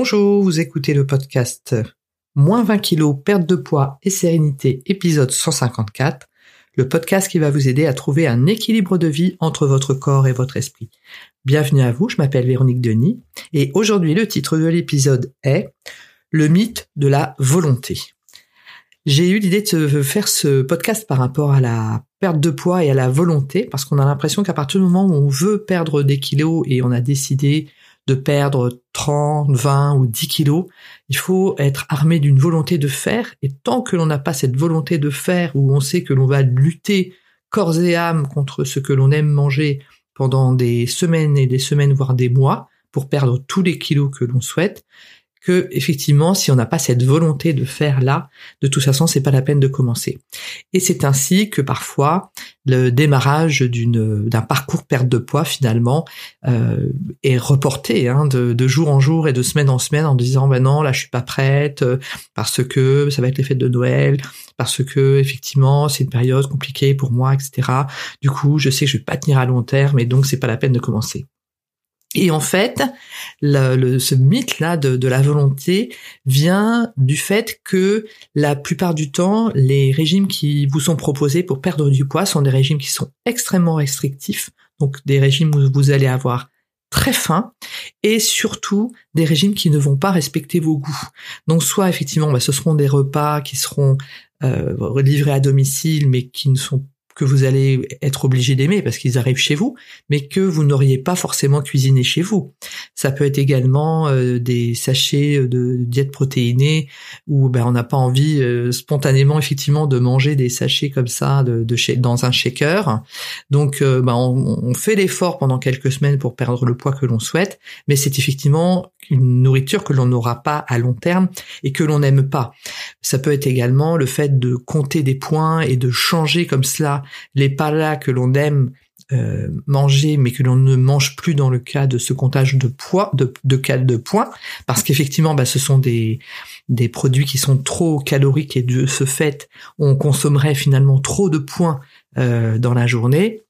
Bonjour, vous écoutez le podcast Moins 20 kilos, perte de poids et sérénité, épisode 154, le podcast qui va vous aider à trouver un équilibre de vie entre votre corps et votre esprit. Bienvenue à vous, je m'appelle Véronique Denis et aujourd'hui le titre de l'épisode est Le mythe de la volonté. J'ai eu l'idée de faire ce podcast par rapport à la perte de poids et à la volonté, parce qu'on a l'impression qu'à partir du moment où on veut perdre des kilos et on a décidé de perdre 30, 20 ou 10 kilos, il faut être armé d'une volonté de faire. Et tant que l'on n'a pas cette volonté de faire, où on sait que l'on va lutter corps et âme contre ce que l'on aime manger pendant des semaines et des semaines, voire des mois, pour perdre tous les kilos que l'on souhaite, que effectivement, si on n'a pas cette volonté de faire là, de toute façon, c'est pas la peine de commencer. Et c'est ainsi que parfois le démarrage d'une d'un parcours perte de poids finalement euh, est reporté hein, de, de, jour en jour et de semaine en semaine en disant ben non là je suis pas prête parce que ça va être les fêtes de Noël parce que effectivement c'est une période compliquée pour moi etc. Du coup je sais que je vais pas tenir à long terme et donc c'est pas la peine de commencer. Et en fait, le, ce mythe-là de, la volonté vient du fait que la plupart du temps, les régimes qui vous sont proposés pour perdre du poids sont des régimes qui sont extrêmement restrictifs, donc des régimes où vous allez avoir très faim et surtout des régimes qui ne vont pas respecter vos goûts. Donc soit effectivement, bah, ce seront des repas qui seront euh, livrés à domicile mais qui ne sont que vous allez être obligé d'aimer parce qu'ils arrivent chez vous, mais que vous n'auriez pas forcément cuisiné chez vous. Ça peut être également euh, des sachets de diète protéinée où ben, on n'a pas envie euh, spontanément effectivement de manger des sachets comme ça de, de dans un shaker. Donc euh, ben, on fait l'effort pendant quelques semaines pour perdre le poids que l'on souhaite, mais c'est effectivement une nourriture que l'on n'aura pas à long terme et que l'on n'aime pas. Ça peut être également le fait de compter des points et de changer comme cela les plats que l'on aime euh, manger mais que l'on ne mange plus dans le cas de ce comptage de poids de, de, de points. Parce qu'effectivement bah, ce sont des des produits qui sont trop caloriques et de ce fait on consommerait finalement trop de points euh, dans la journée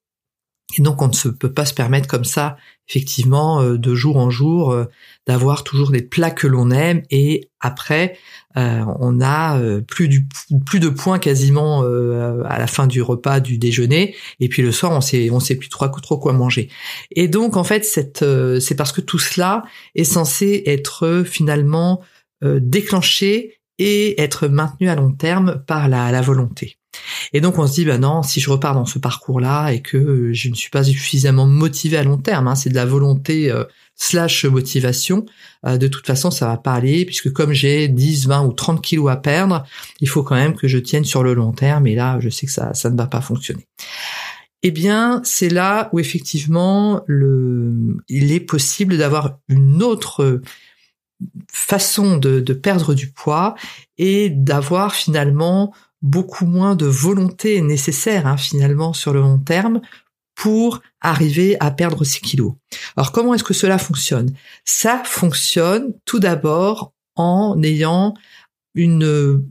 et donc on ne se peut pas se permettre comme ça, effectivement, euh, de jour en jour, euh, d'avoir toujours des plats que l'on aime et après euh, on a plus de points quasiment à la fin du repas du déjeuner et puis le soir on sait on sait plus trop, quoi manger. Et donc en fait c'est parce que tout cela est censé être finalement déclenché et être maintenu à long terme par la volonté. Et donc on se dit, bah non, si je repars dans ce parcours-là et que je ne suis pas suffisamment motivé à long terme, hein, c'est de la volonté euh, slash motivation, euh, de toute façon ça va pas aller, puisque comme j'ai 10, 20 ou 30 kilos à perdre, il faut quand même que je tienne sur le long terme, et là je sais que ça, ne va pas fonctionner. Eh bien, c'est là où effectivement le, il est possible d'avoir une autre façon de perdre du poids et d'avoir finalement beaucoup moins de volonté nécessaire hein, finalement sur le long terme pour arriver à perdre 6 kilos. Alors comment est-ce que cela fonctionne? Ça fonctionne tout d'abord en ayant une,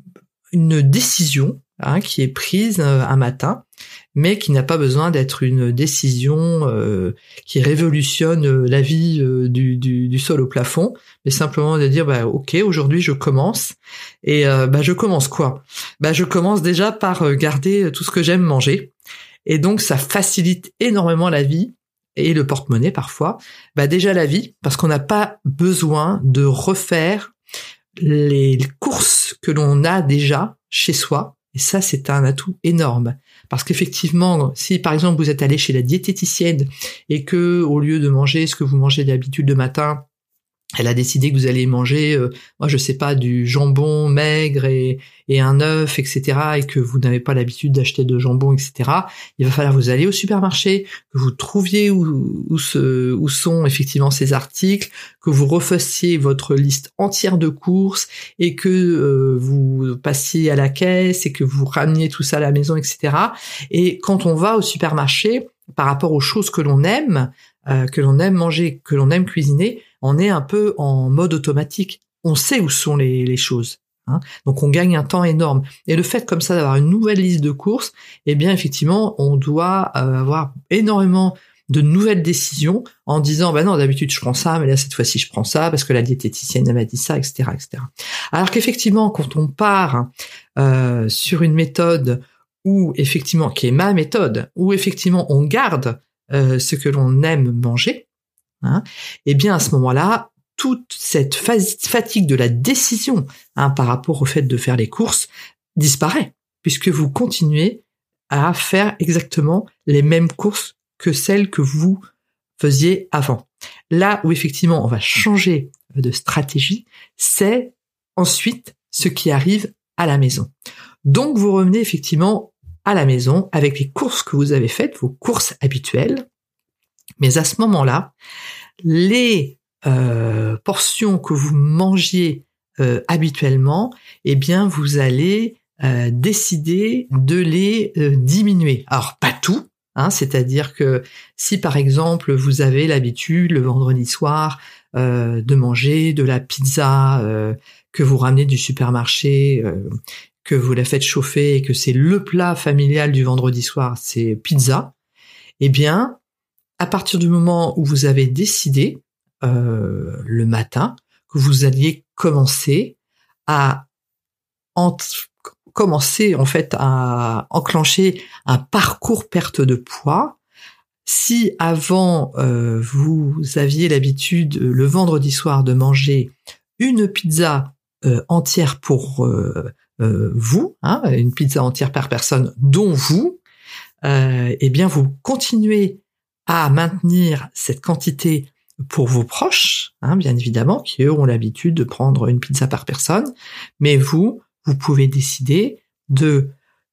une décision hein, qui est prise euh, un matin, mais qui n'a pas besoin d'être une décision euh, qui révolutionne euh, la vie du, du, sol au plafond, mais simplement de dire bah ok aujourd'hui je commence et bah je commence quoi? Bah je commence déjà par garder tout ce que j'aime manger et donc ça facilite énormément la vie et le porte-monnaie parfois. Bah déjà la vie parce qu'on n'a pas besoin de refaire les courses que l'on a déjà chez soi et ça, c'est un atout énorme. Parce qu'effectivement, si par exemple vous êtes allé chez la diététicienne et que au lieu de manger ce que vous mangez d'habitude le matin, elle a décidé que vous allez manger, euh, moi je sais pas, du jambon maigre et, et un œuf, etc., et que vous n'avez pas l'habitude d'acheter de jambon, etc., il va falloir vous aller au supermarché, que vous trouviez où, où, ce, où sont effectivement ces articles, que vous refassiez votre liste entière de courses et que euh, vous passiez à la caisse et que vous rameniez tout ça à la maison, etc. Et quand on va au supermarché, par rapport aux choses que l'on aime, euh, que l'on aime manger, que l'on aime cuisiner, on est un peu en mode automatique. On sait où sont les, choses. Hein. Donc on gagne un temps énorme. Et le fait comme ça d'avoir une nouvelle liste de courses, eh bien effectivement, on doit euh, avoir énormément de nouvelles décisions en disant bah non d'habitude je prends ça mais là cette fois-ci je prends ça parce que la diététicienne m'a dit ça etc etc alors qu'effectivement quand on part euh, sur une méthode où effectivement qui est ma méthode où effectivement on garde euh, ce que l'on aime manger hein, eh bien à ce moment-là toute cette fatigue de la décision hein, par rapport au fait de faire les courses disparaît puisque vous continuez à faire exactement les mêmes courses que celles que vous faisiez avant. Là où effectivement on va changer de stratégie, c'est ensuite ce qui arrive à la maison. Donc vous revenez effectivement à la maison avec les courses que vous avez faites, vos courses habituelles. Mais à ce moment-là, les euh, portions que vous mangiez euh, habituellement, eh bien vous allez euh, décider de les diminuer. Alors pas tout, Hein, c'est-à-dire que si par exemple vous avez l'habitude le vendredi soir de manger de la pizza que vous ramenez du supermarché, que vous la faites chauffer et que c'est le plat familial du vendredi soir, c'est pizza, eh bien, à partir du moment où vous avez décidé le matin que vous alliez commencer à commencer en fait à enclencher un parcours perte de poids. Si avant euh, vous aviez l'habitude le vendredi soir de manger une pizza euh, entière pour euh, vous, hein, une pizza entière par personne, dont vous, eh bien vous continuez à maintenir cette quantité pour vos proches, hein, bien évidemment, qui eux ont l'habitude de prendre une pizza par personne, mais vous, vous pouvez décider de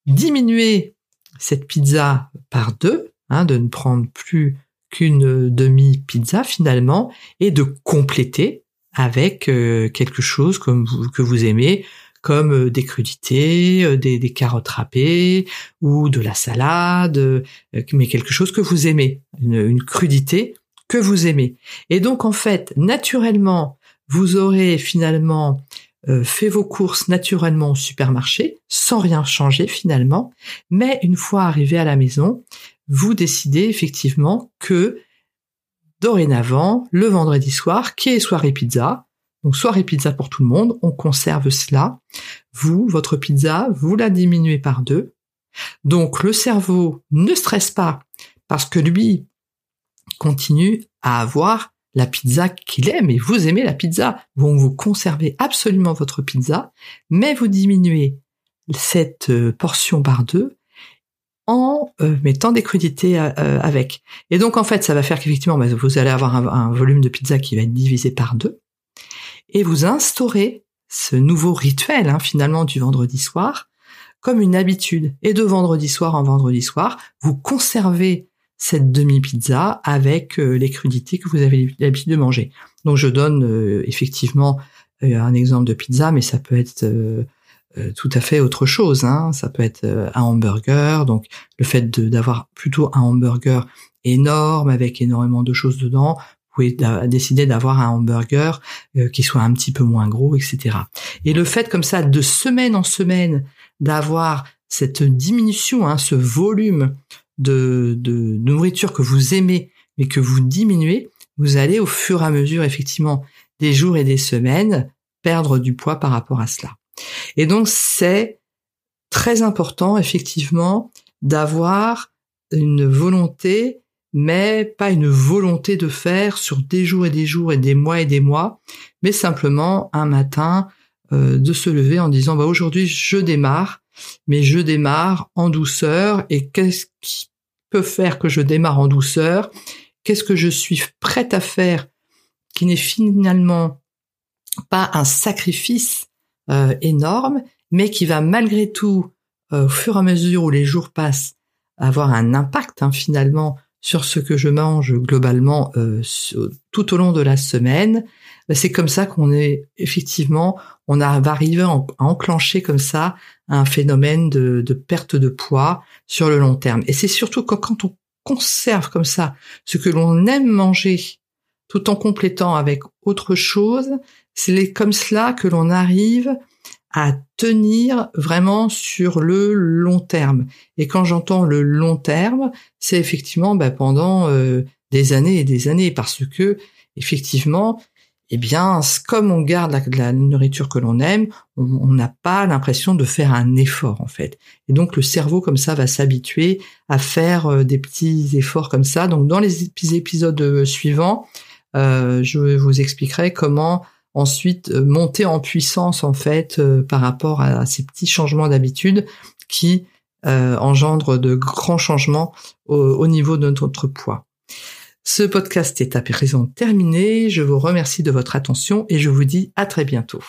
diminuer cette pizza par deux, hein, de ne prendre plus qu'une demi-pizza finalement, et de compléter avec euh, quelque chose comme que vous aimez, comme euh, des crudités, euh, des, carottes râpées ou de la salade, mais quelque chose que vous aimez, une, crudité que vous aimez. Et donc en fait, naturellement, vous aurez finalement euh, fait vos courses naturellement au supermarché, sans rien changer finalement, mais une fois arrivé à la maison, vous décidez effectivement que dorénavant, le vendredi soir, qui est soirée pizza, donc soirée pizza pour tout le monde, on conserve cela. Vous, votre pizza, vous la diminuez par deux. Donc le cerveau ne stresse pas parce que lui continue à avoir la pizza qu'il aime et vous aimez la pizza. Vous, vous conservez absolument votre pizza, mais vous diminuez cette euh, portion par deux en euh, mettant des crudités euh, avec. Et donc en fait, ça va faire qu'effectivement, bah, vous allez avoir un, volume de pizza qui va être divisé par deux, et vous instaurez ce nouveau rituel hein, finalement du vendredi soir comme une habitude. Et de vendredi soir en vendredi soir, vous conservez cette demi-pizza avec euh, les crudités que vous avez l'habitude de manger. Donc je donne euh, effectivement euh, un exemple de pizza, mais ça peut être tout à fait autre chose. Hein. Ça peut être un hamburger, donc le fait d'avoir plutôt un hamburger énorme avec énormément de choses dedans, pouvez décider d'avoir un hamburger qui soit un petit peu moins gros, etc. Et le fait comme ça, de semaine en semaine, d'avoir cette diminution, hein, ce volume de, de, nourriture que vous aimez mais que vous diminuez, vous allez au fur et à mesure effectivement des jours et des semaines perdre du poids par rapport à cela. Et donc c'est très important effectivement d'avoir une volonté, mais pas une volonté de faire sur des jours et des jours et des mois et des mois, mais simplement un matin euh, de se lever en disant bah aujourd'hui je démarre mais je démarre en douceur et qu'est-ce qui peut faire que je démarre en douceur? Qu'est-ce que je suis prête à faire qui n'est finalement pas un sacrifice euh, énorme, mais qui va malgré tout, euh, au fur et à mesure où les jours passent, avoir un impact hein, finalement sur ce que je mange globalement euh, tout au long de la semaine. Ben, c'est comme ça qu'on est effectivement, on va arriver à enclencher comme ça un phénomène de, perte de poids sur le long terme. Et c'est surtout quand, on conserve comme ça ce que l'on aime manger tout en complétant avec autre chose, c'est comme cela que l'on arrive à tenir vraiment sur le long terme. Et quand j'entends le long terme, c'est effectivement bah, pendant euh, des années et des années, parce que effectivement, eh bien, comme on garde la, nourriture que l'on aime, on n'a pas l'impression de faire un effort en fait. Et donc le cerveau comme ça va s'habituer à faire euh, des petits efforts comme ça. Donc dans les épisodes euh, suivants, je vous expliquerai comment ensuite monter en puissance en fait par rapport à ces petits changements d'habitude qui engendrent de grands changements au niveau de notre poids. Ce podcast est à présent terminé. Je vous remercie de votre attention et je vous dis à très bientôt.